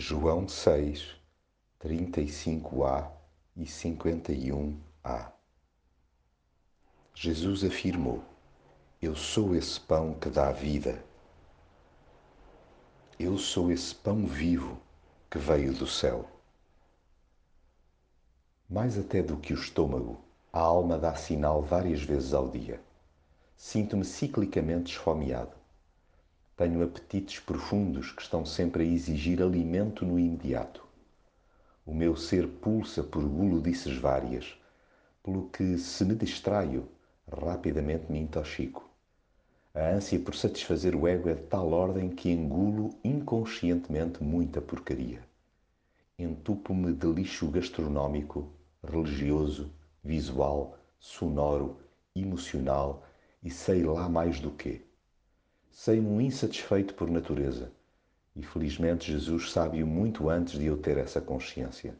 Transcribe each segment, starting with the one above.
João 6, 35a e 51a. Jesus afirmou: Eu sou esse pão que dá vida. Eu sou esse pão vivo que veio do céu. Mais até do que o estômago, a alma dá sinal várias vezes ao dia. Sinto-me ciclicamente esfomeado. Tenho apetites profundos que estão sempre a exigir alimento no imediato. O meu ser pulsa por gulodices várias, pelo que, se me distraio, rapidamente me intoxico. A ânsia por satisfazer o ego é de tal ordem que engulo inconscientemente muita porcaria. Entupo-me de lixo gastronómico, religioso, visual, sonoro, emocional e sei lá mais do que. Sei-me insatisfeito por natureza e felizmente Jesus sabe-o muito antes de eu ter essa consciência.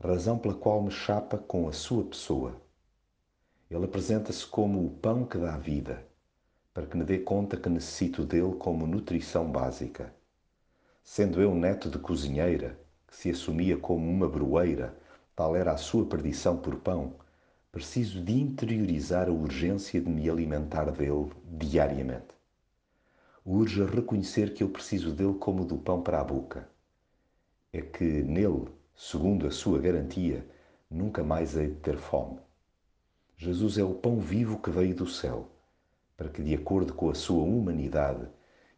Razão pela qual me chapa com a sua pessoa. Ele apresenta-se como o pão que dá vida, para que me dê conta que necessito dele como nutrição básica. Sendo eu neto de cozinheira, que se assumia como uma broeira, tal era a sua perdição por pão, preciso de interiorizar a urgência de me alimentar dele diariamente. Urge reconhecer que eu preciso dele como do pão para a boca. É que nele, segundo a sua garantia, nunca mais hei de ter fome. Jesus é o pão vivo que veio do céu, para que, de acordo com a sua humanidade,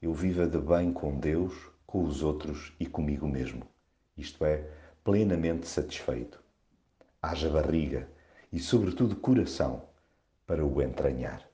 eu viva de bem com Deus, com os outros e comigo mesmo, isto é, plenamente satisfeito. Haja barriga, e, sobretudo, coração para o entranhar.